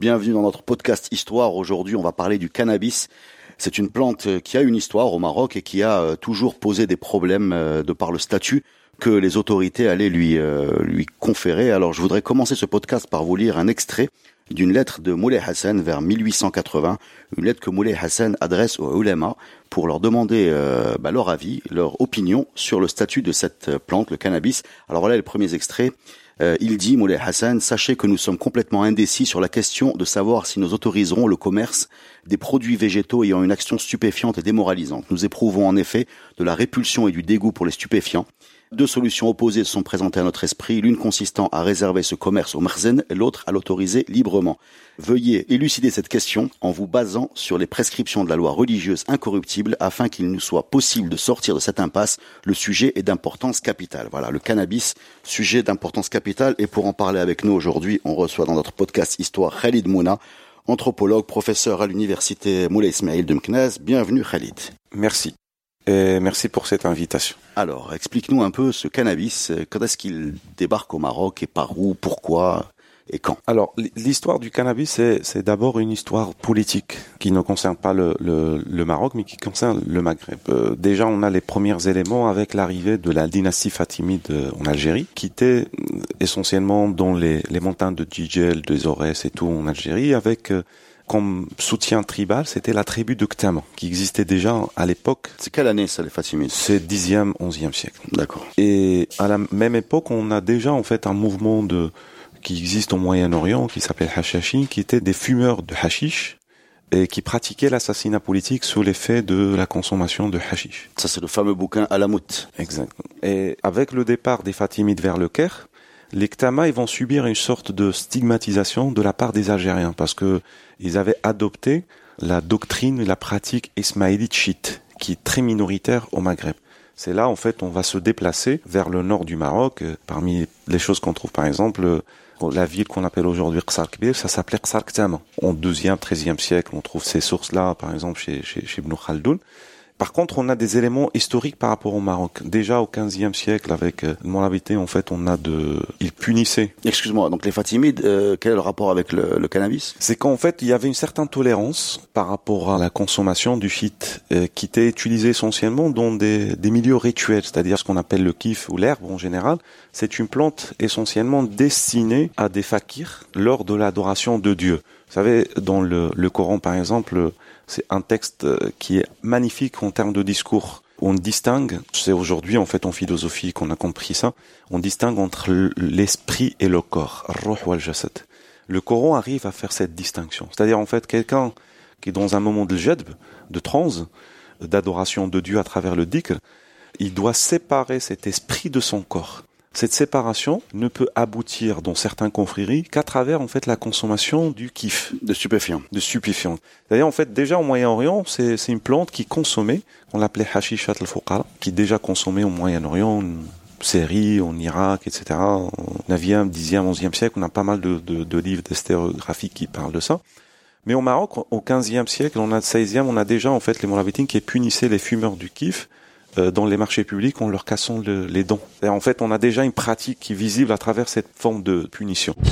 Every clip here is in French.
Bienvenue dans notre podcast Histoire. Aujourd'hui, on va parler du cannabis. C'est une plante qui a une histoire au Maroc et qui a euh, toujours posé des problèmes euh, de par le statut que les autorités allaient lui, euh, lui conférer. Alors, je voudrais commencer ce podcast par vous lire un extrait d'une lettre de Moulay Hassan vers 1880, une lettre que Moulay Hassan adresse aux ulema pour leur demander bah, leur avis, leur opinion sur le statut de cette plante, le cannabis. Alors voilà les premiers extraits. Euh, il dit, Moulay Hassan, sachez que nous sommes complètement indécis sur la question de savoir si nous autoriserons le commerce des produits végétaux ayant une action stupéfiante et démoralisante. Nous éprouvons en effet de la répulsion et du dégoût pour les stupéfiants. Deux solutions opposées sont présentées à notre esprit, l'une consistant à réserver ce commerce au marzen et l'autre à l'autoriser librement. Veuillez élucider cette question en vous basant sur les prescriptions de la loi religieuse incorruptible afin qu'il nous soit possible de sortir de cette impasse. Le sujet est d'importance capitale. Voilà, le cannabis, sujet d'importance capitale. Et pour en parler avec nous aujourd'hui, on reçoit dans notre podcast Histoire Khalid Mouna, anthropologue, professeur à l'université Moulay Ismail de Mknez. Bienvenue Khalid. Merci. Et merci pour cette invitation. Alors, explique-nous un peu ce cannabis. Quand est-ce qu'il débarque au Maroc et par où, pourquoi et quand Alors, l'histoire du cannabis, c'est d'abord une histoire politique qui ne concerne pas le, le, le Maroc, mais qui concerne le Maghreb. Euh, déjà, on a les premiers éléments avec l'arrivée de la dynastie fatimide euh, en Algérie, qui était euh, essentiellement dans les, les montagnes de Djidjel, des Aurès et tout en Algérie, avec comme soutien tribal, c'était la tribu de Ktam, qui existait déjà à l'époque. C'est quelle année ça, les Fatimides C'est 10e, 11e siècle. D'accord. Et à la même époque, on a déjà en fait un mouvement de qui existe au Moyen-Orient, qui s'appelle Hashashi, qui étaient des fumeurs de hashish et qui pratiquaient l'assassinat politique sous l'effet de la consommation de hashish. Ça, c'est le fameux bouquin Alamout. Exactement. Et avec le départ des Fatimides vers le Caire, les Ktama, ils vont subir une sorte de stigmatisation de la part des Algériens parce que ils avaient adopté la doctrine et la pratique ismaélite chiite, qui est très minoritaire au Maghreb. C'est là, en fait, on va se déplacer vers le nord du Maroc. Parmi les choses qu'on trouve, par exemple, la ville qu'on appelle aujourd'hui Qsar ça s'appelait Qsar Ktama. Au 12e, 13e siècle, on trouve ces sources-là, par exemple, chez, chez, chez Ibn Khaldoun. Par contre, on a des éléments historiques par rapport au Maroc. Déjà au XVe siècle, avec euh, mon habité, en fait, on a de, ils punissaient. Excuse-moi. Donc les Fatimides, euh, quel est le rapport avec le, le cannabis? C'est qu'en fait, il y avait une certaine tolérance par rapport à la consommation du shit, euh, qui était utilisé essentiellement dans des, des milieux rituels, c'est-à-dire ce qu'on appelle le kif ou l'herbe en général. C'est une plante essentiellement destinée à des fakirs lors de l'adoration de Dieu. Vous savez, dans le, le Coran, par exemple, c'est un texte euh, qui est magnifique en termes de discours. On distingue, c'est aujourd'hui en fait en philosophie qu'on a compris ça, on distingue entre l'esprit et le corps, Le Coran arrive à faire cette distinction. C'est-à-dire en fait quelqu'un qui est dans un moment de jedb, de transe, d'adoration de Dieu à travers le dhikr, il doit séparer cet esprit de son corps. Cette séparation ne peut aboutir dans certains confréries qu'à travers en fait la consommation du kiff. De stupéfiants. De stupéfiants. D'ailleurs en fait déjà au Moyen-Orient c'est une plante qui consommait, on l'appelait hashishat al-fuqara, qui déjà consommait au Moyen-Orient, en Syrie, en Irak, etc. Au 9e, 10e, 11e siècle, on a pas mal de, de, de livres d'hystérographie qui parlent de ça. Mais au Maroc, au 15e siècle, on a 16e, on a déjà en fait les Mourabitines qui punissaient les fumeurs du kiff dans les marchés publics en leur cassant les dents. Et en fait, on a déjà une pratique qui est visible à travers cette forme de punition. «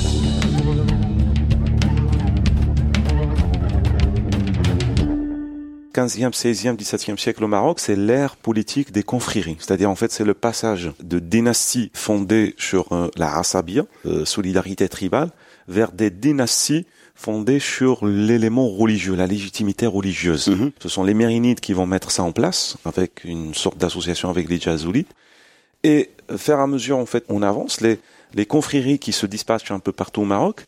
15e, 16e, 17e siècle au Maroc, c'est l'ère politique des confréries. C'est-à-dire, en fait, c'est le passage de dynasties fondées sur euh, la asabia, euh, solidarité tribale, vers des dynasties fondé sur l'élément religieux, la légitimité religieuse. Mhm. Ce sont les Mérinides qui vont mettre ça en place avec une sorte d'association avec les Jazoulites. Et faire à mesure, en fait, on avance, les, les confréries qui se dispatchent un peu partout au Maroc,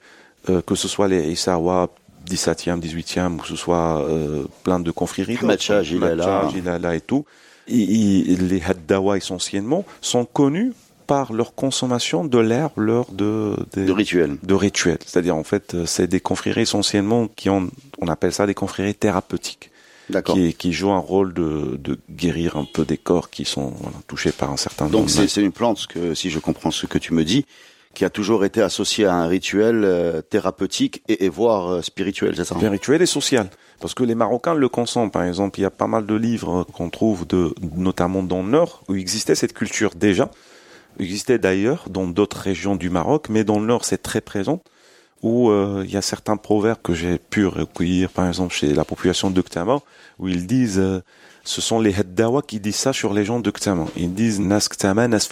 euh, que ce soit les Issawa, 17e, 18e, ou que ce soit euh, plein de confréries. Matcha, Gilala. et tout. Et, les Haddawa essentiellement sont connus par leur consommation de l'herbe lors de, des- De rituel. de rituels. C'est-à-dire, en fait, euh, c'est des confréries essentiellement qui ont, on appelle ça des confréries thérapeutiques, D'accord. qui, qui jouent un rôle de, de guérir un peu des corps qui sont voilà, touchés par un certain Donc nombre c'est c'est une plante que, si je comprends ce que tu me dis, qui a toujours été associée à un rituel euh, thérapeutique et, et voire euh, spirituel, c'est ça spirituel et social. Parce que les Marocains le consomment. Par exemple, il y a pas mal de livres qu'on trouve, de, notamment dans le Nord, où existait cette culture déjà existait d'ailleurs dans d'autres régions du Maroc, mais dans le nord c'est très présent, où euh, il y a certains proverbes que j'ai pu recueillir, par exemple chez la population de Ktama, où ils disent, euh, ce sont les Heddawa qui disent ça sur les gens de Ktama. Ils disent Nas Ktama, Nas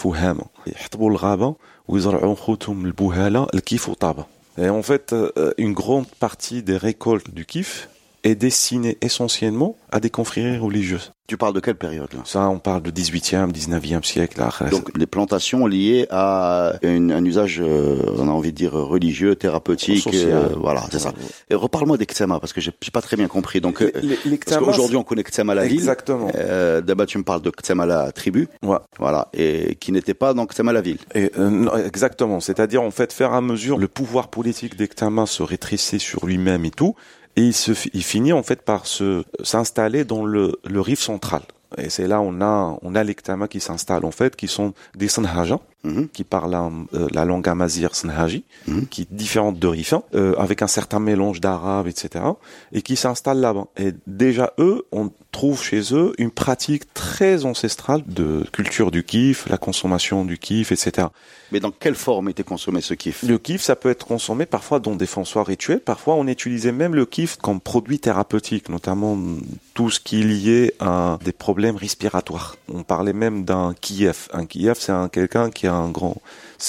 Et en fait, euh, une grande partie des récoltes du kif, est destinée essentiellement à des confréries religieuses. Tu parles de quelle période là? Ça, on parle de 18e, 19e siècle. là. Donc des plantations liées à une- un usage, euh, on a envie de dire religieux, thérapeutique, euh, voilà, c'est ça. Et reparle-moi des parce que j'ai j'ai pas très bien compris. Donc euh, Les- les parce qu'aujourd'hui on connaît Ktema la ville. Exactement. Euh, D'abord tu me parles de Ktema la tribu, Ouais. voilà, et qui n'était pas dans Ktema la ville. Et, euh, non, exactement. C'est-à-dire, en fait, faire à mesure, le pouvoir politique d'Ektama se rétrécit sur lui-même et tout, et il, se, il finit en fait par se s'installer dans le, le rive central. Et c'est là on a on a l'Ektama qui s'installe en fait, qui sont des Sanhaja, Mhm. qui parlent la, euh, la langue Sanhaji, Mhm. qui est différente de Rifin, euh, avec un certain mélange d'arabe, etc., et qui s'installent là-bas. Et déjà eux, on trouve chez eux une pratique très ancestrale de culture du kiff, la consommation du kiff, etc. Mais dans quelle forme était consommé ce kiff? Le kiff, ça peut être consommé parfois dans des fonçoirs rituels. Parfois, on utilisait même le kiff comme produit thérapeutique, notamment mm, tout ce qui est lié à des problèmes respiratoires. On parlait même d'un Kiev. Un Kiev, c'est un quelqu'un qui a un grand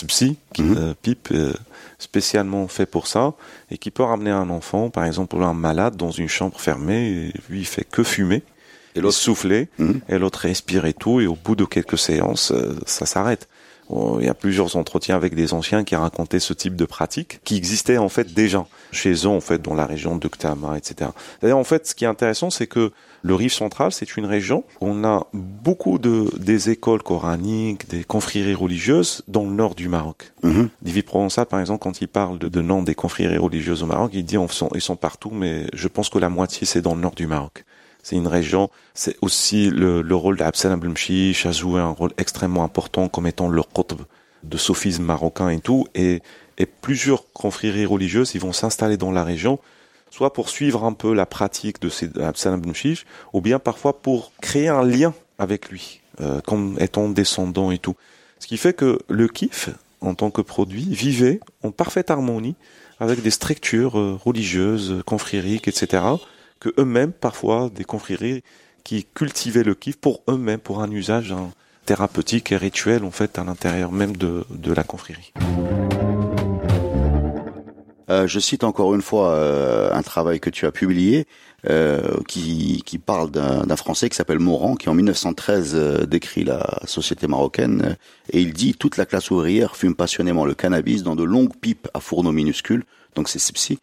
psy, qui Mhm. euh, pipe euh, spécialement fait pour ça, et qui peut ramener un enfant, par exemple, un malade dans une chambre fermée, et lui, il fait que fumer, Et l'autre souffler, Mhm. et l'autre respire et tout, et au bout de quelques séances, euh, ça s'arrête. Il y a plusieurs entretiens avec des anciens qui racontaient ce type de pratique qui existait en fait déjà chez eux en fait dans la région de Ktama, etc. D'ailleurs en fait ce qui est intéressant c'est que le Rift central c'est une région où on a beaucoup de des écoles coraniques, des confréries religieuses dans le nord du Maroc. Mhm. Divi Provençal par exemple quand il parle de, de nom des confréries religieuses au Maroc, il dit ils sont, ils sont partout mais je pense que la moitié c'est dans le nord du Maroc. C'est une région, c'est aussi le, le rôle d'Absalem Blmchich a joué un rôle extrêmement important comme étant le qutb de sophisme marocain et tout. Et, et plusieurs confréries religieuses, ils vont s'installer dans la région, soit pour suivre un peu la pratique de ces Absalem Blmchich, ou bien parfois pour créer un lien avec lui, euh, comme étant descendant et tout. Ce qui fait que le kiff, en tant que produit, vivait en parfaite harmonie avec des structures euh, religieuses, confrériques, etc., que eux-mêmes, parfois, des confréries qui cultivaient le kiff pour eux-mêmes, pour un usage thérapeutique et rituel, en fait, à l'intérieur même de la confrérie. Euh, je cite encore une fois euh, un travail que tu as publié euh, qui, qui parle d'un Français qui s'appelle Morand, qui en 1913 euh, décrit la société marocaine euh, et il dit toute la classe ouvrière fume passionnément le cannabis dans de longues pipes à fourneaux minuscules, donc c'est Sipsi.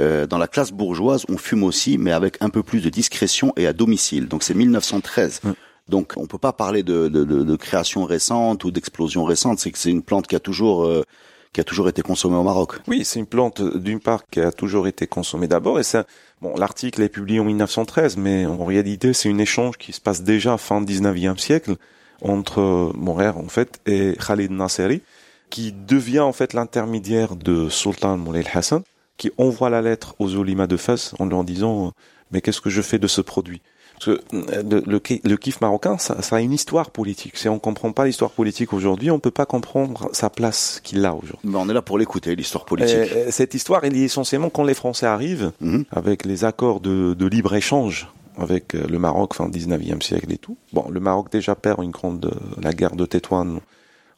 Euh, dans la classe bourgeoise, on fume aussi, mais avec un peu plus de discrétion et à domicile. Donc c'est 1913. Ouais. Donc on peut pas parler de, de, de, de création récente ou d'explosion récente. C'est que c'est une plante qui a toujours euh, qui a toujours été consommée au Maroc. Oui, c'est une plante, euh, d'une part, qui a toujours été consommée d'abord, et ça, bon, l'article est publié en 1913, mais en réalité, c'est un échange qui se passe déjà fin 19e siècle entre euh, Morer, en fait, et Khalid Nasseri, qui devient, en fait, l'intermédiaire de Sultan Moulay Hassan, qui envoie la lettre aux Olima de Fès en leur disant, euh, mais qu'est-ce que je fais de ce produit? Parce que euh, le, le, ki- le kiff marocain, ça, ça a une histoire politique. Si on comprend pas l'histoire politique aujourd'hui, on peut pas comprendre sa place qu'il a aujourd'hui. Mais on est là pour l'écouter, l'histoire politique. Euh, euh, cette histoire, elle est essentiellement quand les Français arrivent, Mhm. avec les accords de, de libre-échange avec le Maroc, fin 19e siècle et tout. Bon, le Maroc déjà perd une grande, la guerre de Tétouan,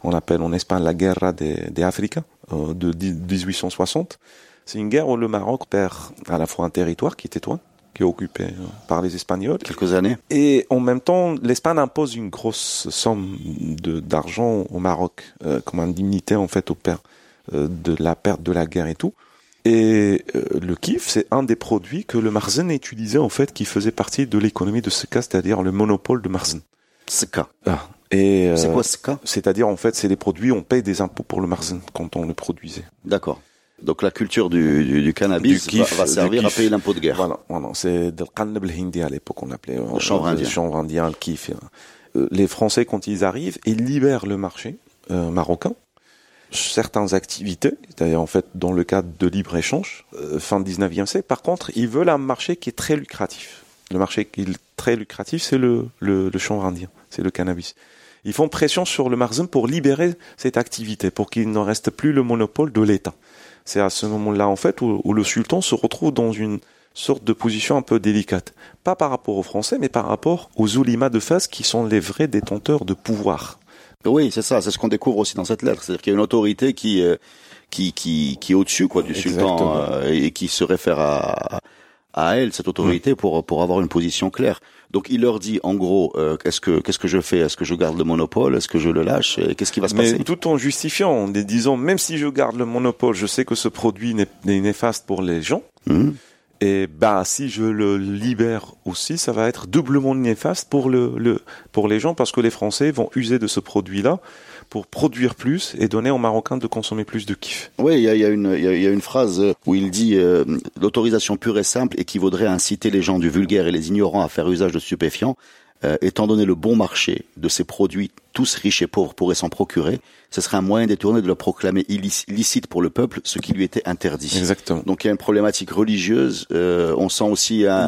on appelle en Espagne la guerra des, des Africains, euh, de dix- 1860. C'est une guerre où le Maroc perd à la fois un territoire qui est Tétouan, qui est occupé euh, par les Espagnols, Quelques années. et en même temps, l'Espagne impose une grosse somme d'argent au Maroc euh, comme indemnité en fait au père euh, de la perte de la guerre et tout. Et euh, le kiff, c'est un des produits que le Marzen utilisait en fait, qui faisait partie de l'économie de ce cas, c'est-à-dire le monopole de Marzen. Cas. Ah. Et C'est quoi ce cas C'est-à-dire en fait, c'est les produits, on paye des impôts pour le marzen quand on le produisait. D'accord. Donc la culture du, du, du cannabis Du kiff, va, servir à payer l'impôt de guerre. Voilà, voilà. c'est le qannab al-hindi à l'époque, on l'appelait. Le chanvre indien. Le chanvre indien, le kiff. Euh, Les Français, quand ils arrivent, ils libèrent le marché euh, marocain. Certaines activités, c'est-à-dire en fait dans le cadre de libre-échange, euh, fin 19e siècle, par contre, ils veulent un marché qui est très lucratif. Le marché qui est très lucratif, c'est le, le, le chanvre indien, c'est le cannabis. Ils font pression sur le marzen pour libérer cette activité, pour qu'il ne reste plus le monopole de l'État. C'est à ce moment-là, en fait, où, où le sultan se retrouve dans une sorte de position un peu délicate. Pas par rapport aux Français, mais par rapport aux oulimas de face qui sont les vrais détenteurs de pouvoir. Oui, c'est ça. C'est ce qu'on découvre aussi dans cette lettre. C'est-à-dire qu'il y a une autorité qui euh, qui qui, qui est au-dessus quoi du sultan euh, et qui se réfère à à elle cette autorité pour pour avoir une position claire. Donc il leur dit en gros euh, qu'est-ce que qu'est-ce que je fais? Est-ce que je garde le monopole? Est-ce que je le lâche? Et Qu'est-ce qui va se Mais passer? tout en justifiant, en disant, même si je garde le monopole, je sais que ce produit n'est néfaste pour les gens. Mhm. Et bah, si je le libère aussi, ça va être doublement néfaste pour le, le pour les gens parce que les Français vont user de ce produit-là pour produire plus et donner aux Marocains de consommer plus de kiff. Oui, il y a, y, a y y a une phrase où il dit euh, l'autorisation pure et simple équivaudrait à inciter les gens du vulgaire et les ignorants à faire usage de stupéfiants. Euh, étant donné le bon marché de ces produits, tous riches et pauvres pourraient s'en procurer. Ce serait un moyen détourné de le proclamer illic- illicite pour le peuple, ce qui lui était interdit. Exactement. Donc il y a une problématique religieuse. euh, on sent aussi un,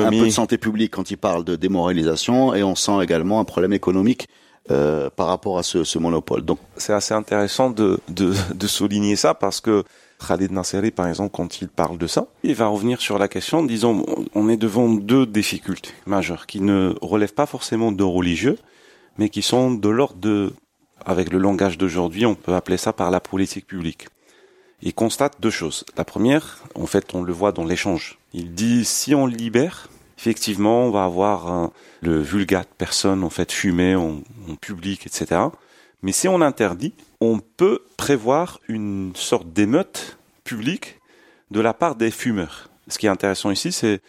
un peu de santé publique quand il parle de démoralisation, et on sent également un problème économique euh, par rapport à ce, monopole. Donc c'est assez intéressant de, souligner ça parce que Khalid Nasseri, par exemple, quand il parle de ça, il va revenir sur la question en disant on est devant deux difficultés majeures qui ne relèvent pas forcément de religieux, mais qui sont de l'ordre de, avec le langage d'aujourd'hui, on peut appeler ça par la politique publique. Il constate deux choses. La première, en fait, on le voit dans l'échange. Il dit si on libère, effectivement, on va avoir un- le vulgate personne en fait fumer en, en public, etc. Mais si on interdit, on peut prévoir une sorte d'émeute publique de la part des fumeurs. Ce qui est intéressant ici, c'est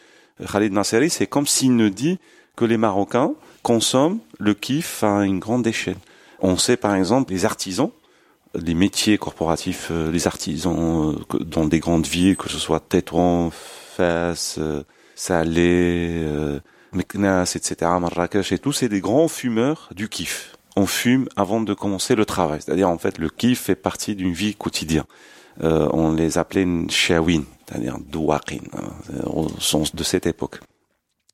Khalid Nasseri, c'est comme s'il nous dit que les Marocains consomment le kiff à une grande échelle. On sait par exemple les artisans, les métiers corporatifs, euh, les artisans euh, dans des grandes villes, que ce soit Tétouan, Fès, euh, Salé, Meknas, etc., Marrakech et tout, c'est des grands fumeurs du kiff. On fume avant de commencer le travail. C'est-à-dire, en fait, le kiff fait partie d'une vie quotidienne. Euh, on les appelait shawin, c'est-à-dire douakin, hein, au sens de cette époque.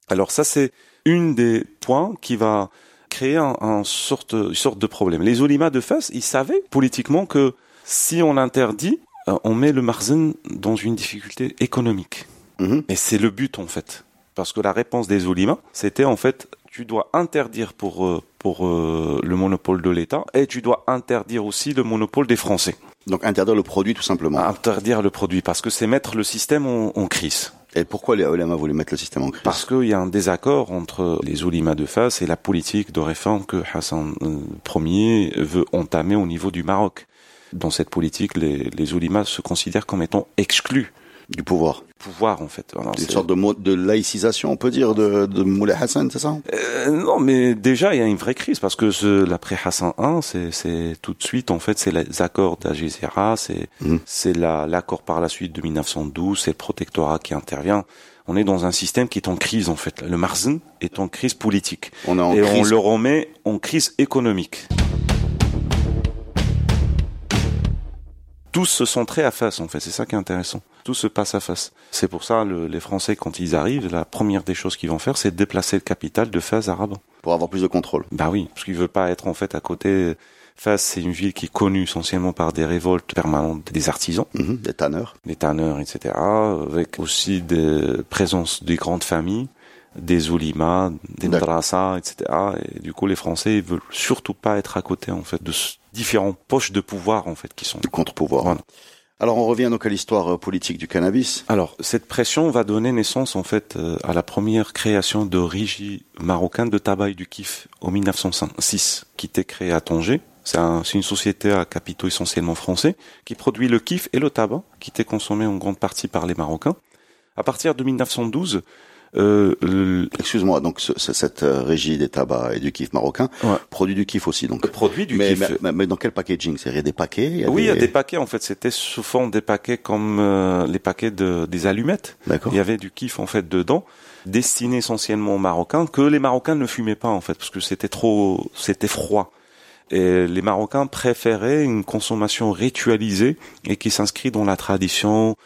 Alors ça, c'est une des points qui va créer un, un sorte, une sorte de problème. Les olimas de face, ils savaient politiquement que si on l'interdit, euh, on met le marzen dans une difficulté économique. Mhm. Et c'est le but en fait. Parce que la réponse des olimas, c'était en fait, tu dois interdire pour, euh, pour euh, le monopole de l'État et tu dois interdire aussi le monopole des Français. donc interdire le produit tout simplement. Interdire le produit parce que c'est mettre le système en, en crise. Et pourquoi les ulama voulaient mettre le système en crise? Parce qu'il y a un désaccord entre les oulimas de face et la politique de réforme que Hassan euh, Ier veut entamer au niveau du Maroc. Dans cette politique, les, les oulimas se considèrent comme étant exclus du pouvoir. du pouvoir, en fait. Voilà, Une sorte de mode de laïcisation, on peut dire, de, de Moulay Hassan, c'est ça? Euh, non, mais déjà, il y a une vraie crise parce que ce, l'après Hassan I, c'est, tout de suite, en fait, c'est les accords d'Agézira, c'est, Mhm. c'est la, l'accord par la suite de 1912, c'est le protectorat qui intervient. On est dans un système qui est en crise, en fait. Le Marzen est en crise politique. On est en et on le remet en crise économique. Tout se centrait à face, en fait. C'est ça qui est intéressant. Tout se passe à face. C'est pour ça, le- les Français, quand ils arrivent, la première des choses qu'ils vont faire, c'est déplacer le capital de Fès à Rabat. pour avoir plus de contrôle. Bah oui, parce qu'ils veulent pas être, en fait, à côté. Fès, c'est une ville qui est connue essentiellement par des révoltes permanentes des artisans, Mhm, Des tanneurs. des tanneurs, etc., avec aussi des présences des grandes familles, des oulimas, des madrasas, etc. Et du coup, les Français, ils veulent surtout pas être à côté, en fait, de ce- différents poches de pouvoir, en fait, qui sont. Du contre-pouvoir. Voilà. Alors on revient donc à l'histoire euh, politique du cannabis. Alors, cette pression va donner naissance, en fait, euh, à la première création de régie marocaine de tabac et du kiff en 1906, qui était créée à Tanger. C'est une société à capitaux essentiellement français qui produit le kiff et le tabac, qui était consommé en grande partie par les Marocains. À partir de 1912, Euh, Excuse-moi, donc ce, cette euh, régie des tabacs et du kiff marocain produit du kiff aussi. Donc produit du mais, kiff. Mais, mais, dans quel packaging? C'est il y a des paquets Oui, il y a des paquets. En fait, c'était souvent des paquets comme euh, les paquets de, des allumettes. D'accord. Il y avait du kiff en fait dedans, destiné essentiellement aux Marocains, que les Marocains ne fumaient pas en fait, parce que c'était trop, c'était froid. Et les Marocains préféraient une consommation ritualisée et qui s'inscrit dans la tradition,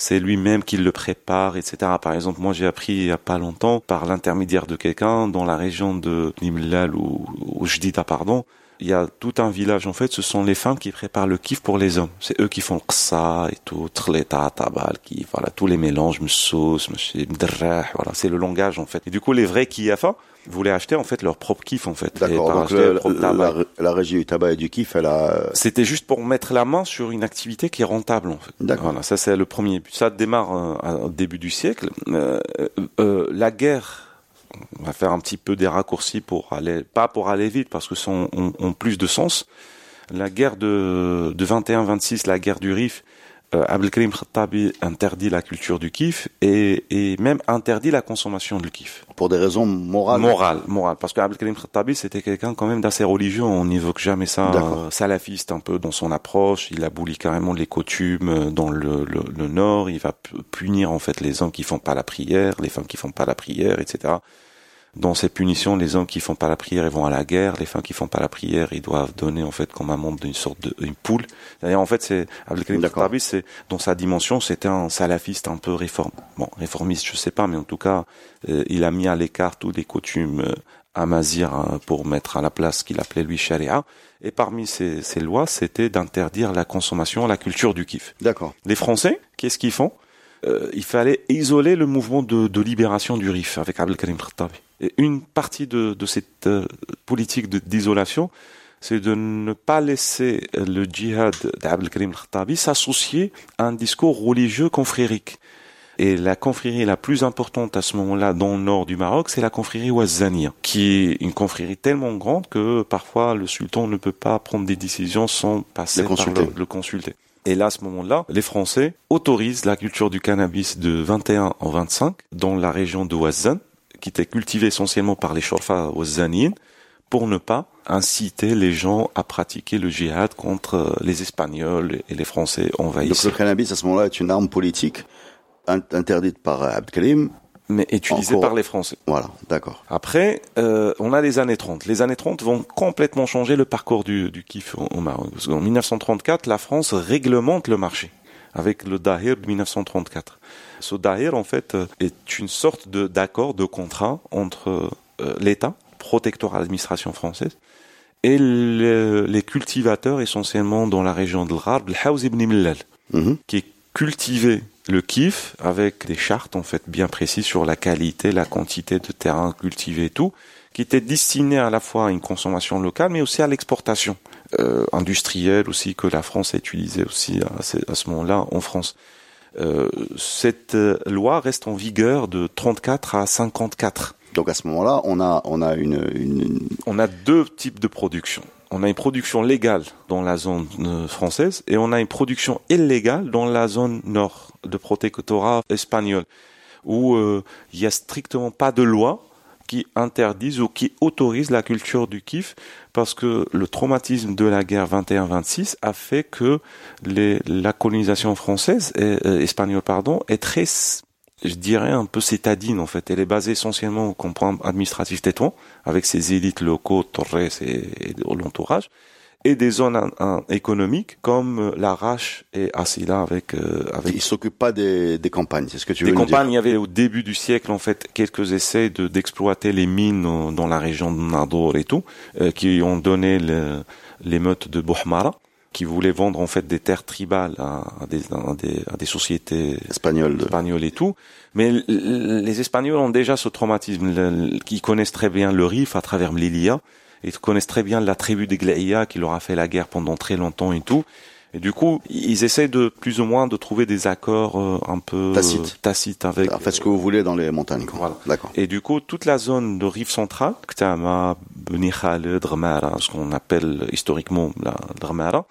c'est lui-même qui le prépare, etc. Par exemple, moi j'ai appris il y a pas longtemps, par l'intermédiaire de quelqu'un, dans la région de Nimlal ou, ou Jdida, pardon, il y a tout un village en fait, ce sont les femmes qui préparent le kiff pour les hommes. C'est eux qui font ça et tout, trleta, tabal, qui voilà tous les mélanges, sauce, voilà, c'est le langage en fait. Et du coup les vrais qui faim voulaient acheter en fait leur propre kiff en fait. D'accord. Donc la, la, régie du tabac et du kiff, elle a. C'était juste pour mettre la main sur une activité qui est rentable en fait. D'accord. Voilà, ça c'est le premier but. Ça démarre euh, au début du siècle. Euh, euh, la guerre on va faire un petit peu des raccourcis pour aller, pas pour aller vite parce que ça ont, plus de sens. La guerre de, de 21-26, la guerre du Rif, euh, Abdelkrim Khattabi interdit la culture du kiff et, et, même interdit la consommation du kiff. Pour des raisons morales Morales, morales. Parce que Abdelkrim Khattabi, c'était quelqu'un quand même d'assez religieux. On n'évoque jamais ça. Euh, salafiste un peu dans son approche. Il abolit carrément les coutumes euh, dans le, le, le, nord. Il va punir en fait les hommes qui font pas la prière, les femmes qui font pas la prière, etc dans ces punitions, les hommes qui font pas la prière, ils vont à la guerre. Les femmes qui font pas la prière, ils doivent donner en fait comme un membre d'une sorte de une poule. D'ailleurs, en fait, c'est Abdelkarim c'est dans sa dimension, c'était un salafiste un peu réforme, bon réformiste, je sais pas, mais en tout cas, euh, il a mis à l'écart toutes les coutumes euh, amazir hein, pour mettre à la place ce qu'il appelait lui charia. Et parmi ces, ces lois, c'était d'interdire la consommation, la culture du kiff. D'accord. Les Français, qu'est-ce qu'ils font? Euh, Il fallait isoler le mouvement de, de libération du RIF avec Abdelkarim Khattabi. Et une partie de, de cette euh, politique d'isolation, c'est de ne pas laisser le djihad d'Abdel Karim Khattabi s'associer à un discours religieux confrérique. Et la confrérie la plus importante à ce moment-là dans le nord du Maroc, c'est la confrérie Ouazzania, qui est une confrérie tellement grande que parfois le sultan ne peut pas prendre des décisions sans passer par le, le consulter. Et là, à ce moment-là, les Français autorisent la culture du cannabis de 21 en 25 dans la région de qui était cultivé essentiellement par les Shorfa Zanine, pour ne pas inciter les gens à pratiquer le djihad contre euh, les Espagnols et les Français envahisseurs. Donc le cannabis à ce moment-là est une arme politique interdite par Abdelkrim mais utilisée par les Français. Voilà, d'accord. Après, euh, on a les années 30. Les années 30 vont complètement changer le parcours du, du kiff au Maroc. En 1934, la France réglemente le marché avec le Dahir de 1934. Ce Dahir, en fait, euh, est une sorte de d'accord, de contrat entre euh, l'État, protecteur à l'administration française, et les cultivateurs essentiellement dans la région de l'Arab, le ibn Millal, mhm. qui cultivait le kif avec des chartes en fait bien précises sur la qualité, la quantité de terrain cultivé et tout, qui était destiné à la fois à une consommation locale mais aussi à l'exportation euh, industrielle aussi que la France a utilisé aussi à ce, moment-là en France. Euh, cette euh, loi reste en vigueur de 34 à 54. Donc à ce moment-là, on a on a une, une, on a deux types de production. On a une production légale dans la zone française et on a une production illégale dans la zone nord de protectorat espagnol où euh, il y a strictement pas de loi qui interdisent ou qui autorisent la culture du kiff parce que le traumatisme de la guerre 21-26 a fait que la colonisation française, et, euh, espagnole pardon, est très, je dirais un peu cétadine en fait. Elle est basée essentiellement au comprendre administratif tétouan avec ses élites locaux, Torres et, et l'entourage et des zones économiques comme euh, l'Arrache et Assila avec euh, avec. Ils s'occupent pas des, des campagnes, c'est ce que tu veux dire. Des campagnes, il y avait au début du siècle en fait quelques essais de d'exploiter les mines dans la région de Nador et tout, euh, qui ont donné l'émeute de Bouhmara qui voulaient vendre en fait des terres tribales à, des, à des, à des sociétés espagnoles, espagnoles et tout. Mais les Espagnols ont déjà ce traumatisme, qui connaissent très bien le Rif à travers Mlilia ils connaissent très bien la tribu des Glaïa qui leur a fait la guerre pendant très longtemps et tout. Et du coup, ils essaient de plus ou moins de trouver des accords euh, un peu tacites, tacites avec. Faites ce que vous voulez dans les montagnes. Quoi. Voilà. D'accord. Et du coup, toute la zone de rive centrale, Ktama, ce qu'on appelle historiquement la Drmara,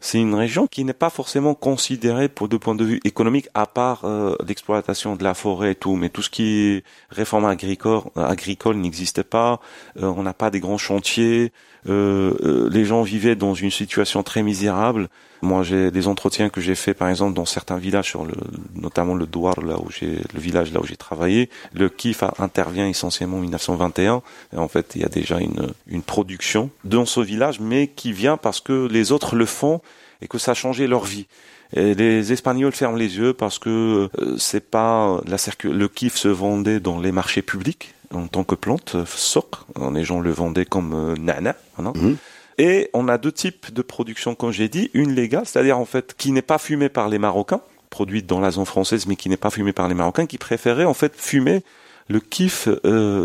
c'est une région qui n'est pas forcément considérée pour de point de vue économique, à part euh, l'exploitation de la forêt et tout. Mais tout ce qui est réforme agricole, agricole n'existait pas. Euh, on n'a pas des grands chantiers. Euh, les gens vivaient dans une situation très misérable. Moi, j'ai des entretiens que j'ai fait, par exemple, dans certains villages, sur le, notamment le Douar, là où j'ai le village là où j'ai travaillé. Le KIF intervient essentiellement en 1921. Et en fait, il y a déjà une, une production dans ce village, mais qui vient parce que les autres le font et que ça a changé leur vie. Et les Espagnols ferment les yeux parce que euh, c'est pas la le kiff se vendait dans les marchés publics en tant que plante, euh, soc. Les gens le vendaient comme euh, nana. Mhm. Et on a deux types de production, comme j'ai dit. Une légale, c'est-à-dire en fait qui n'est pas fumée par les Marocains, produite dans la zone française, mais qui n'est pas fumée par les Marocains, qui préféraient en fait fumer le kiff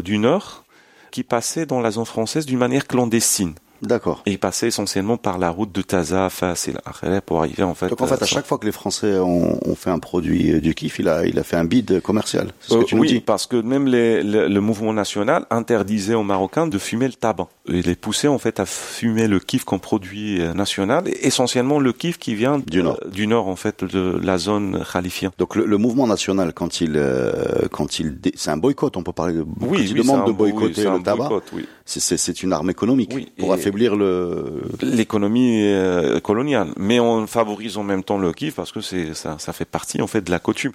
du Nord, qui passait dans la zone française d'une manière clandestine. D'accord. Et il passait essentiellement par la route de Taza, Fas et pour arriver en fait. Donc en fait, à euh, chaque fois que les Français ont, fait un produit euh, du kiff, il a, il a fait un bid commercial. C'est ce que tu nous oui, dis. parce que même les, le mouvement national interdisait aux Marocains de fumer le tabac. Il les poussait en fait à fumer le kiff comme produit euh, national, et essentiellement le kiff qui vient du nord, du nord en fait de la zone khalifien. Donc le, mouvement national, quand il, quand il, c'est un boycott, on peut parler de. Oui, il demande de boycotter le tabac. oui. C'est une arme économique pour affaiblir le l'économie euh, coloniale. Mais on favorise en même temps le kiff parce que c'est ça, ça fait partie en fait de la coutume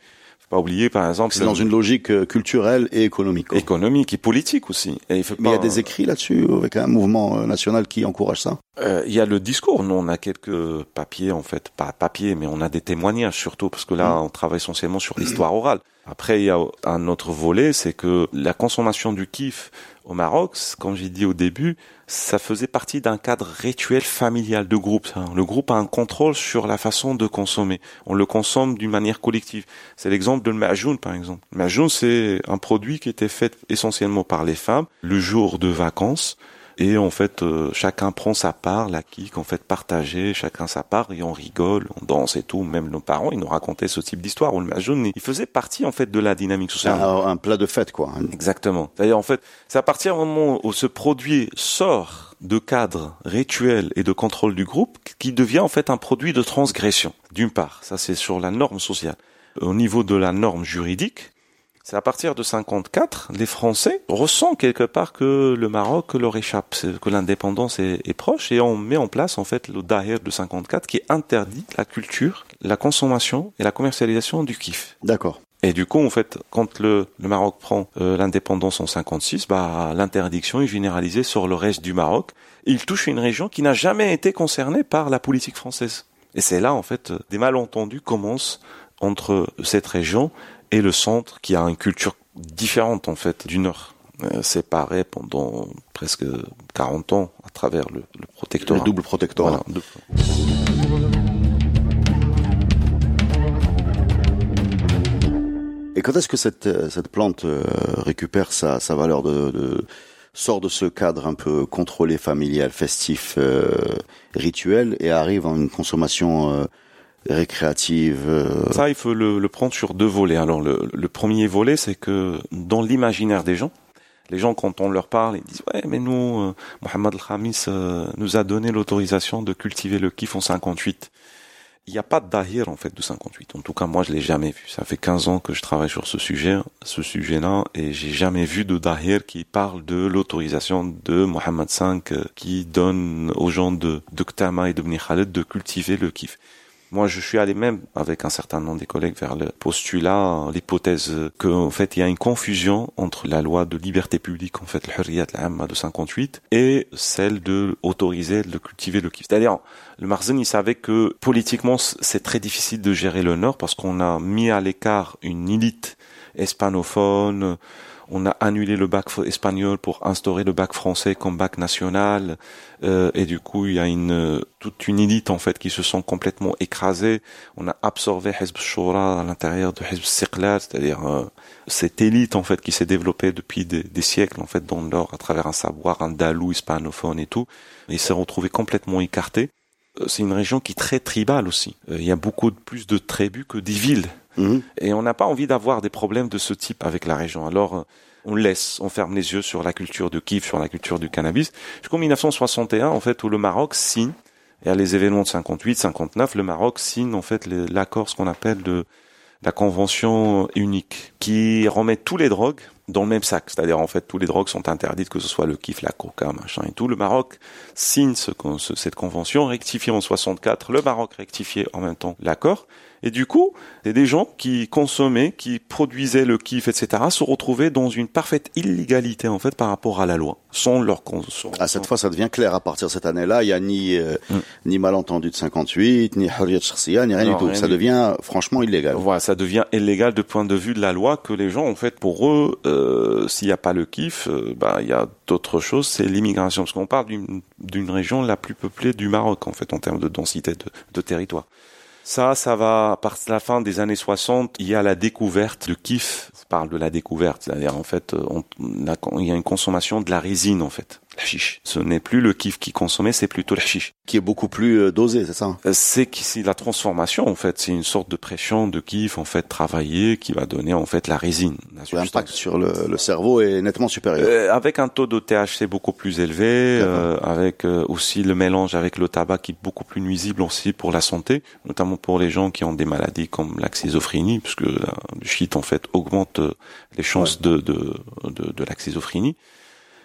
pas oublier, par exemple. C'est dans une logique euh, culturelle et économique. Économique et politique aussi. Et il Mais il y a des écrits là-dessus, avec un mouvement euh, national qui encourage ça? Euh, Il y a le discours. Nous, on a quelques papiers, en fait. Pas papiers, mais on a des témoignages surtout, parce que là, mm. on travaille essentiellement sur l'histoire orale. Après, il y a un autre volet, c'est que la consommation du kiff au Maroc, comme j'ai dit au début, ça faisait partie d'un cadre rituel familial de groupe. Le groupe a un contrôle sur la façon de consommer. On le consomme d'une manière collective. C'est l'exemple de le majoun, par exemple. Le majoun, c'est un produit qui était fait essentiellement par les femmes le jour de vacances et en fait euh, chacun prend sa part, la kick en fait partagée, chacun sa part et on rigole, on danse et tout. Même nos parents ils nous racontaient ce type d'histoire où le il faisait partie en fait de la dynamique sociale. Un, plat de fête quoi. Exactement. D'ailleurs en fait c'est à partir du moment où ce produit sort de cadre rituel et de contrôle du groupe qui devient en fait un produit de transgression. D'une part, ça c'est sur la norme sociale. Au niveau de la norme juridique, c'est à partir de 54, les Français ressentent quelque part que le Maroc leur échappe, que l'indépendance est, proche, et on met en place en fait le Daher de 54 qui interdit la culture, la consommation et la commercialisation du kiff. D'accord. Et du coup, en fait, quand le, Maroc prend euh, l'indépendance en 56, bah, l'interdiction est généralisée sur le reste du Maroc. il touche une région qui n'a jamais été concernée par la politique française. Et c'est là, en fait, des malentendus commencent entre cette région et le centre qui a une culture différente en fait du nord euh, séparé pendant presque 40 ans à travers le, le protectorat. Le double protectorat. Et quand est-ce que cette, euh, cette plante euh, récupère sa, sa valeur de, de, sort de ce cadre un peu contrôlé, familial, festif, rituel et arrive en une consommation récréative. Euh. Ça, il faut le, prendre sur deux volets. Alors, le, premier volet, c'est que dans l'imaginaire des gens, les gens, quand on leur parle, ils disent ouais, mais nous, euh, Mohamed Al-Khamis euh, nous a donné l'autorisation de cultiver le kiff en 58. Il n'y a pas de dahir en fait de 58. En tout cas, moi, je l'ai jamais vu. Ça fait 15 ans que je travaille sur ce sujet, ce sujet-là, et j'ai jamais vu de dahir qui parle de l'autorisation de Mohamed V qui donne aux gens de, de et de Bni Khaled de cultiver le kiff. Moi, je suis allé même avec un certain nombre des collègues vers le postulat, l'hypothèse qu'en fait, il y a une confusion entre la loi de liberté publique, en fait, le Hurriyat al de 58, et celle de autoriser de cultiver le kiff. C'est-à-dire, le Marzen, il savait que politiquement, c'est très difficile de gérer le Nord parce qu'on a mis à l'écart une élite hispanophone, on a annulé le bac espagnol pour instaurer le bac français comme bac national. Euh, et du coup, il y a une toute une élite en fait qui se sent complètement écrasée. On a absorbé Hezb à l'intérieur de Hezb c'est-à-dire euh, cette élite en fait qui s'est développée depuis des, siècles en fait dans l'or à travers un savoir andalou, hispanophone et tout. Et s'est retrouvé complètement écarté. Euh, c'est une région qui est très tribale aussi. Il y a beaucoup plus de tribus que des villes. Mhm. Et on n'a pas envie d'avoir des problèmes de ce type avec la région. Alors, euh, on laisse, on ferme les yeux sur la culture de kiff, sur la culture du cannabis. Jusqu'en 1961, en fait, où le Maroc signe Et à les événements de 58, 59, le Maroc signe en fait l'accord, ce qu'on appelle de la convention unique, qui remet tous les drogues dans le même sac. C'est-à-dire, en fait, tous les drogues sont interdites, que ce soit le kiff, la coca, machin et tout. Le Maroc signe ce, cette convention, rectifié en 64. Le Maroc rectifié en même temps l'accord. Et du coup, c'est des gens qui consommaient, qui produisaient le kiff, etc., se retrouvaient dans une parfaite illégalité en fait par rapport à la loi, sans leur consommation. À cette fois, ça devient clair. À partir de cette année-là, il y a ni euh, mm. ni malentendu de 58, ni harriet ni rien du tout. ça devient franchement illégal. Voilà, ça devient illégal de point de vue de la loi que les gens, en fait, pour eux, euh, s'il n'y a pas le kiff, euh, bah il y a d'autres choses. C'est l'immigration, parce qu'on parle d'une région la plus peuplée du Maroc en fait en termes de densité de, de territoire. Ça, ça va, par la fin des années 60, il y a la découverte de kiff. On parle de la découverte, c'est-à-dire en fait, on, il y a une consommation de la résine en fait la chiche. Ce n'est plus le kiff qui consommait, c'est plutôt la chiche. Qui est beaucoup plus euh, dosé, c'est ça euh, C'est c'est la transformation en fait, c'est une sorte de pression de kiff en fait travaillé qui va donner en fait la résine. L'impact sur le, le, cerveau est nettement supérieur. Euh, avec un taux de THC beaucoup plus élevé, euh, avec aussi le mélange avec le tabac qui est beaucoup plus nuisible aussi pour la santé, notamment pour les gens qui ont des maladies comme la schizophrénie, puisque le shit en fait augmente les chances de, de, de, de la schizophrénie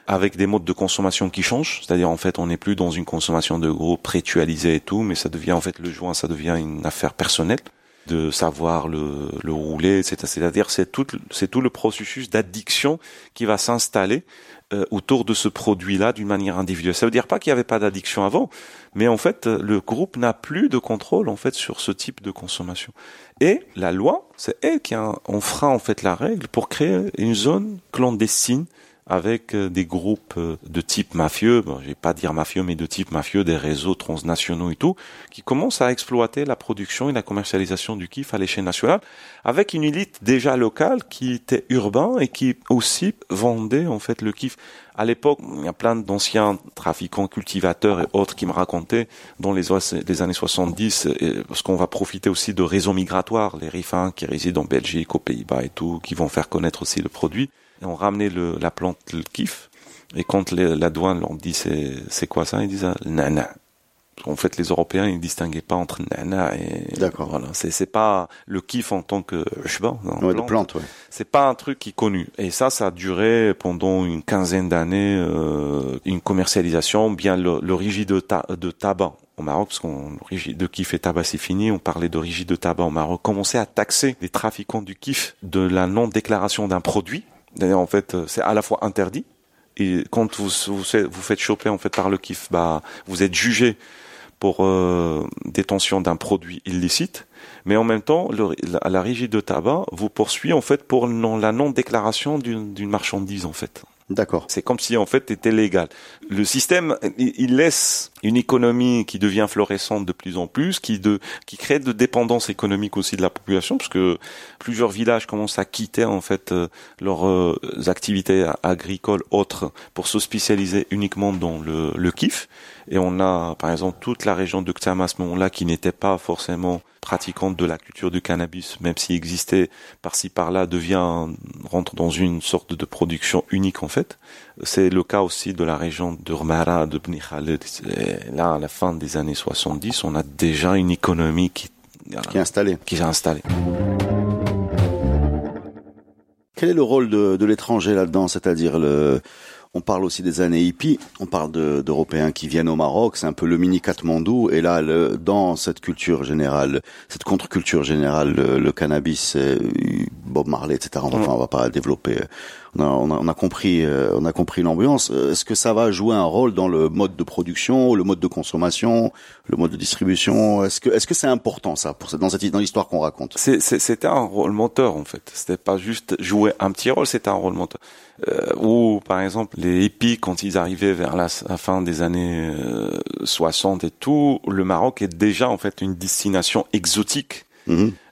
avec des modes de consommation qui changent, c'est-à-dire en fait on n'est plus dans une consommation de gros ritualisée et tout, mais ça devient en fait le joint, ça devient une affaire personnelle de savoir le, le rouler, c'est-à-dire c'est tout, c'est tout le processus d'addiction qui va s'installer euh, autour de ce produit-là d'une manière individuelle. Ça veut dire pas qu'il n'y avait pas d'addiction avant, mais en fait le groupe n'a plus de contrôle en fait sur ce type de consommation. Et la loi, c'est elle qui fera en fait la règle pour créer une zone clandestine avec euh, des groupes euh, de type mafieux, bon, je vais pas dire mafieux, mais de type mafieux, des réseaux transnationaux et tout, qui commencent à exploiter la production et la commercialisation du kiff à l'échelle nationale, avec une élite déjà locale qui était urbain et qui aussi vendait en fait le kiff. À l'époque, il y a plein d'anciens trafiquants, cultivateurs et autres qui me racontaient dans les, années 70, parce qu'on va profiter aussi de réseaux migratoires, les rifins qui résident en Belgique, aux Pays-Bas et tout, qui vont faire connaître aussi le produit on ramenait le, la plante, le kiff. Et quand la douane leur dit c'est, c'est quoi ça, ils disent nana. En fait, les Européens, ils distinguaient pas entre nana et. D'accord. Voilà. C'est, c'est pas le kiff en tant que, je sais pas, ouais, plante. plante ouais. C'est pas un truc qui est connu. Et ça, ça a duré pendant une quinzaine d'années, euh, une commercialisation, bien l'origine de, de tabac au Maroc, parce qu'on de kiff et tabac c'est fini, on parlait d'origine de tabac au Maroc, commençait à taxer les trafiquants du kiff de la non-déclaration d'un produit D'ailleurs, en fait, c'est à la fois interdit et quand vous, vous, vous faites choper en fait par le kiff, bah vous êtes jugé pour euh, détention d'un produit illicite, mais en même temps, le, la, la régie de tabac vous poursuit en fait pour non, la non déclaration d'une marchandise en fait. D'accord. C'est comme si en fait c'était légal. Le système, il laisse une économie qui devient florissante de plus en plus, qui de qui crée de dépendance économique aussi de la population, parce que plusieurs villages commencent à quitter en fait euh, leurs euh, activités agricoles autres pour se spécialiser uniquement dans le, le kiff. Et on a par exemple toute la région de Ktam à ce moment-là qui n'était pas forcément pratiquante de la culture du cannabis, même s'il existait par-ci par-là, devient rentre dans une sorte de production unique en fait. C'est le cas aussi de la région de Rmara, de Bni Khaled. Là, à la fin des années 70, on a déjà une économie qui, qui est installée. Qui est installée. Quel est le rôle de, de l'étranger là-dedans, c'est-à-dire le on parle aussi des années hippies, on parle d'Européens qui viennent au Maroc, c'est un peu le mini Katmandou. Et là, le, dans cette culture générale, cette contre-culture générale, le, cannabis, euh, Bob Marley, etc. Enfin, on va pas développer. On a, on a, compris, euh, on a compris l'ambiance. Est-ce que ça va jouer un rôle dans le mode de production, le mode de consommation, le mode de distribution? Est-ce que, est-ce que c'est important ça pour dans cette dans l'histoire qu'on raconte? C'était un rôle moteur en fait. C'était pas juste jouer un petit rôle, c'était un rôle moteur. Euh, ou par exemple les hippies quand ils arrivaient vers la, fin des années 60 euh, et tout, le Maroc est déjà en fait une destination exotique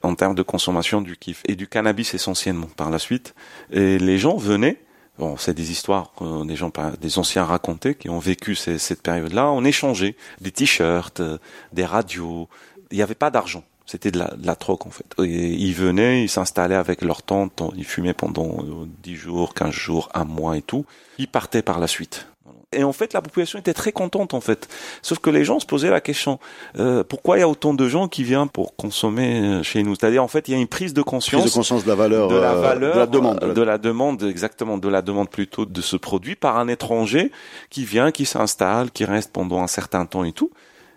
en termes de consommation du kiff et du cannabis essentiellement par la suite. Et les gens venaient Bon, c'est des histoires que des gens, des anciens racontaient, qui ont vécu cette période-là. On échangeait des t-shirts, euh, des radios. Il n'y avait pas d'argent. C'était de la, de troc en fait. Et ils venaient, ils s'installaient avec leur tante, ils fumaient pendant 10 jours, 15 jours, un mois et tout. Ils partaient par la suite. Et en fait, la population était très contente en fait. Sauf que les gens se posaient la question euh, pourquoi il y a autant de gens qui viennent pour consommer euh, chez nous? C'est-à-dire en fait, il y a une prise de conscience, prise de conscience de la valeur, de la euh, valeur, de la demande, de la demande exactement, de la demande plutôt de ce produit par un étranger qui vient, qui s'installe, qui reste pendant un certain temps et tout.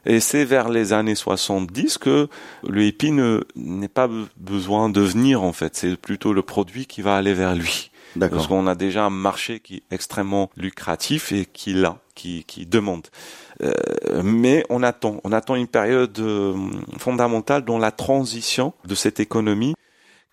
Et c'est vers les années 70 que le hippie n'est pas besoin de venir en fait. C'est plutôt le produit qui va aller vers lui. Parce qu'on a déjà un marché qui est extrêmement lucratif et qui l'a, qui, qui demande. Euh, mais on attend, on attend une période euh, fondamentale dans la transition de cette économie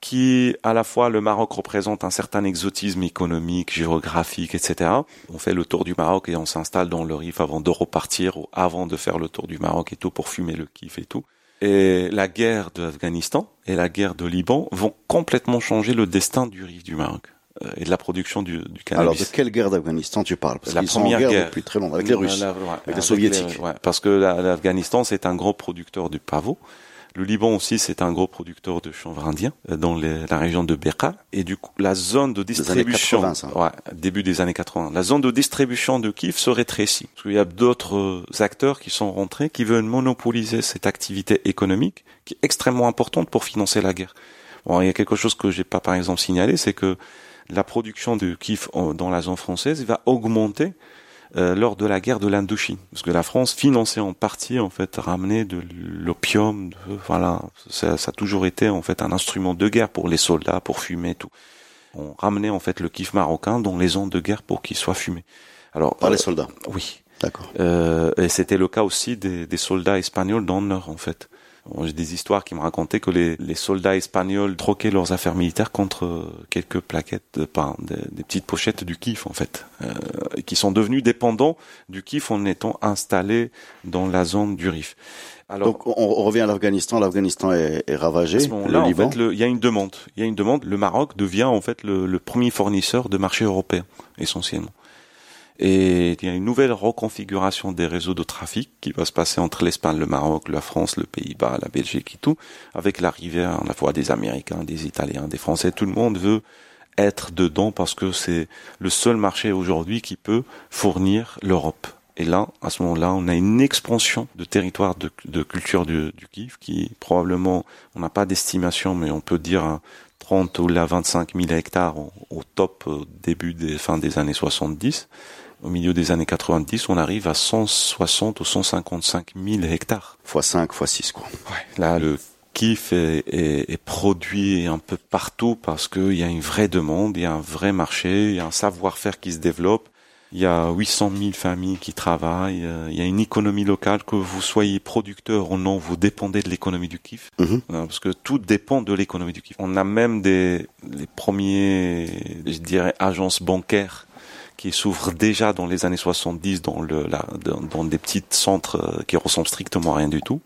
qui, à la fois, le Maroc représente un certain exotisme économique, géographique, etc. On fait le tour du Maroc et on s'installe dans le Rif avant de repartir ou avant de faire le tour du Maroc et tout pour fumer le kiff et tout. Et la guerre de l'Afghanistan et la guerre de Liban vont complètement changer le destin du Rif du Maroc. Euh, et de la production du, du cannabis. Alors de quelle guerre d'Afghanistan tu parles? Parce La première sont en guerre, depuis très longtemps avec les Russes, avec les Soviétiques. ouais, parce que l'Afghanistan c'est un gros producteur du pavot. Le Liban aussi, c'est un gros producteur de chanvre indien euh, dans les, la région de Beqa. Et du coup, la zone de distribution, des 80, ouais, début des années 80, la zone de distribution de Kiev se rétrécit. Parce qu'il y a d'autres acteurs qui sont rentrés, qui veulent monopoliser cette activité économique, qui est extrêmement importante pour financer la guerre. Bon, il y a quelque chose que j'ai pas, par exemple, signalé, c'est que la production de kif dans la zone française va augmenter euh, lors de la guerre de l'Indochine, parce que la France finançait en partie en fait ramener de l'opium, voilà, ça, ça, a toujours été en fait un instrument de guerre pour les soldats, pour fumer tout. On ramenait en fait le kif marocain dans les zones de guerre pour qu'il soit fumé. Alors par les euh, soldats. Oui. D'accord. Euh, et c'était le cas aussi des, des soldats espagnols dans le nord en fait. J'ai des histoires qui me racontaient que les, les, soldats espagnols troquaient leurs affaires militaires contre quelques plaquettes, de, pain, des, petites pochettes du kiff en fait, euh, qui sont devenus dépendants du kiff en étant installés dans la zone du Rif. Alors, Donc on, revient à l'Afghanistan. L'Afghanistan est, est, ravagé. À ce moment-là, en fait, il y a une demande. Il y a une demande. Le Maroc devient en fait le, le premier fournisseur de marché européen essentiellement. Et il y a une nouvelle reconfiguration des réseaux de trafic qui va se passer entre l'Espagne, le Maroc, la France, le Pays-Bas, la Belgique et tout, avec l'arrivée à la fois des Américains, des Italiens, des Français. Tout le monde veut être dedans parce que c'est le seul marché aujourd'hui qui peut fournir l'Europe. Et là, à ce moment-là, on a une expansion de territoire de, culture du, du qui probablement, on n'a pas d'estimation, mais on peut dire 30 ou là 25 000 hectares au, au top euh, début des fins des années 70 au milieu des années 90, on arrive à 160 ou 155 000 hectares. Fois 5, fois 6, quoi. Ouais. Là, le kiff est, est, est, produit un peu partout parce qu'il y a une vraie demande, il y a un vrai marché, il y a un savoir-faire qui se développe. Il y a 800 000 familles qui travaillent. Euh, il y a une économie locale. Que vous soyez producteur ou non, vous dépendez de l'économie du kiff. Mhm. Parce que tout dépend de l'économie du kiff. On a même des les premiers, je dirais, agences bancaires qui s'ouvre déjà dans les années 70 dans, le, la, dans, des petits centres euh, qui ressemblent strictement à rien du tout.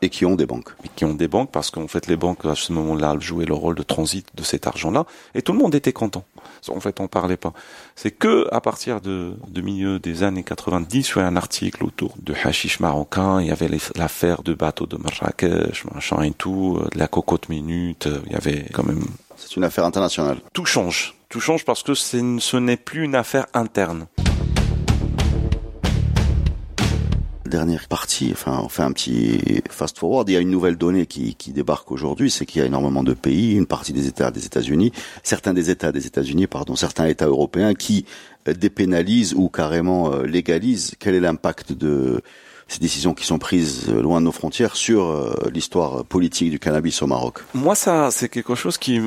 Et qui ont des banques. Et qui ont des banques parce qu'en fait les banques à ce moment-là jouaient le rôle de transit de cet argent-là et tout le monde était content. En fait, on parlait pas. C'est que à partir de, de milieu des années 90, il y a un article autour de hashish marocain. Il y avait l'affaire de bateau de Marrakech, machin et tout, euh, de la cocotte minute. Euh, il y avait quand même. C'est une affaire internationale. Tout change. Tout change parce que ce n'est plus une affaire interne. Dernière partie, enfin on fait un petit fast forward. Il y a une nouvelle donnée qui, qui débarque aujourd'hui, c'est qu'il y a énormément de pays, une partie des États des États-Unis, certains des États des États-Unis, pardon, certains États européens qui euh, dépénalisent ou carrément euh, légalisent. Quel est l'impact de ces décisions qui sont prises euh, loin de nos frontières sur l'histoire politique du cannabis au Maroc? Moi, ça, c'est quelque chose qui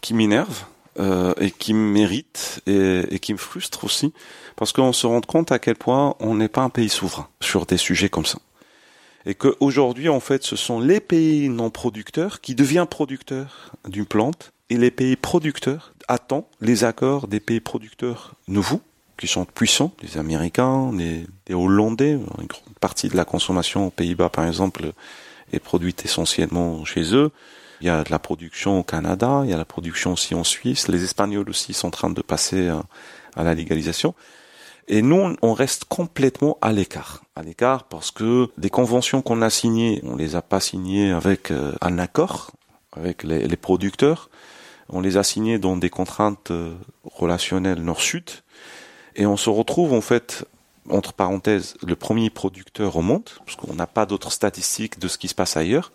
qui m'énerve euh, et qui me mérite et, et, qui me frustre aussi, parce qu'on se rend compte à quel point on n'est pas un pays souverain sur des sujets comme ça. Et qu'aujourd'hui, en fait, ce sont les pays non producteurs qui deviennent producteurs d'une plante, et les pays producteurs attendent les accords des pays producteurs nouveaux, qui sont puissants, les Américains, les, les Hollandais, une grande partie de la consommation aux Pays-Bas, par exemple, est produite essentiellement chez eux. Il y a de la production au Canada, il y a la production aussi en Suisse. Les Espagnols aussi sont en train de passer euh, à la légalisation. Et nous, on reste complètement à l'écart. À l'écart parce que des conventions qu'on a signées, on les a pas signées avec euh, un accord avec les, les, producteurs. On les a signées dans des contraintes euh, relationnelles nord-sud. Et on se retrouve en fait entre parenthèses, le premier producteur au monde, parce qu'on n'a pas d'autres statistiques de ce qui se passe ailleurs.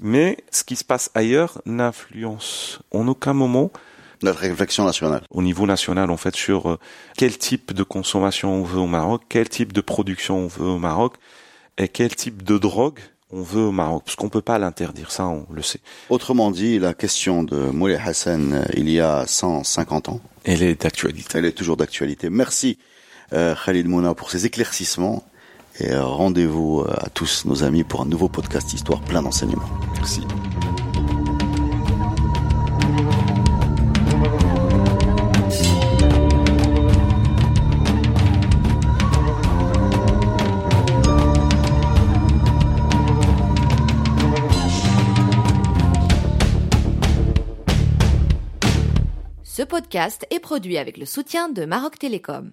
Mais ce qui se passe ailleurs n'influence en aucun moment notre réflexion nationale. Au niveau national, en fait, sur euh, quel type de consommation on veut au Maroc, quel type de production on veut au Maroc, et quel type de drogue on veut au Maroc, parce qu'on peut pas l'interdire, ça on le sait. Autrement dit, la question de Moulay Hassan euh, il y a 150 ans. Elle est d'actualité. Elle est toujours d'actualité. Merci euh, Khalid Mouna pour ces éclaircissements. Et euh, rendez-vous euh, à tous nos amis pour un nouveau podcast Histoire plein d'enseignements. Merci. Ce podcast est produit avec le soutien de Maroc Télécom.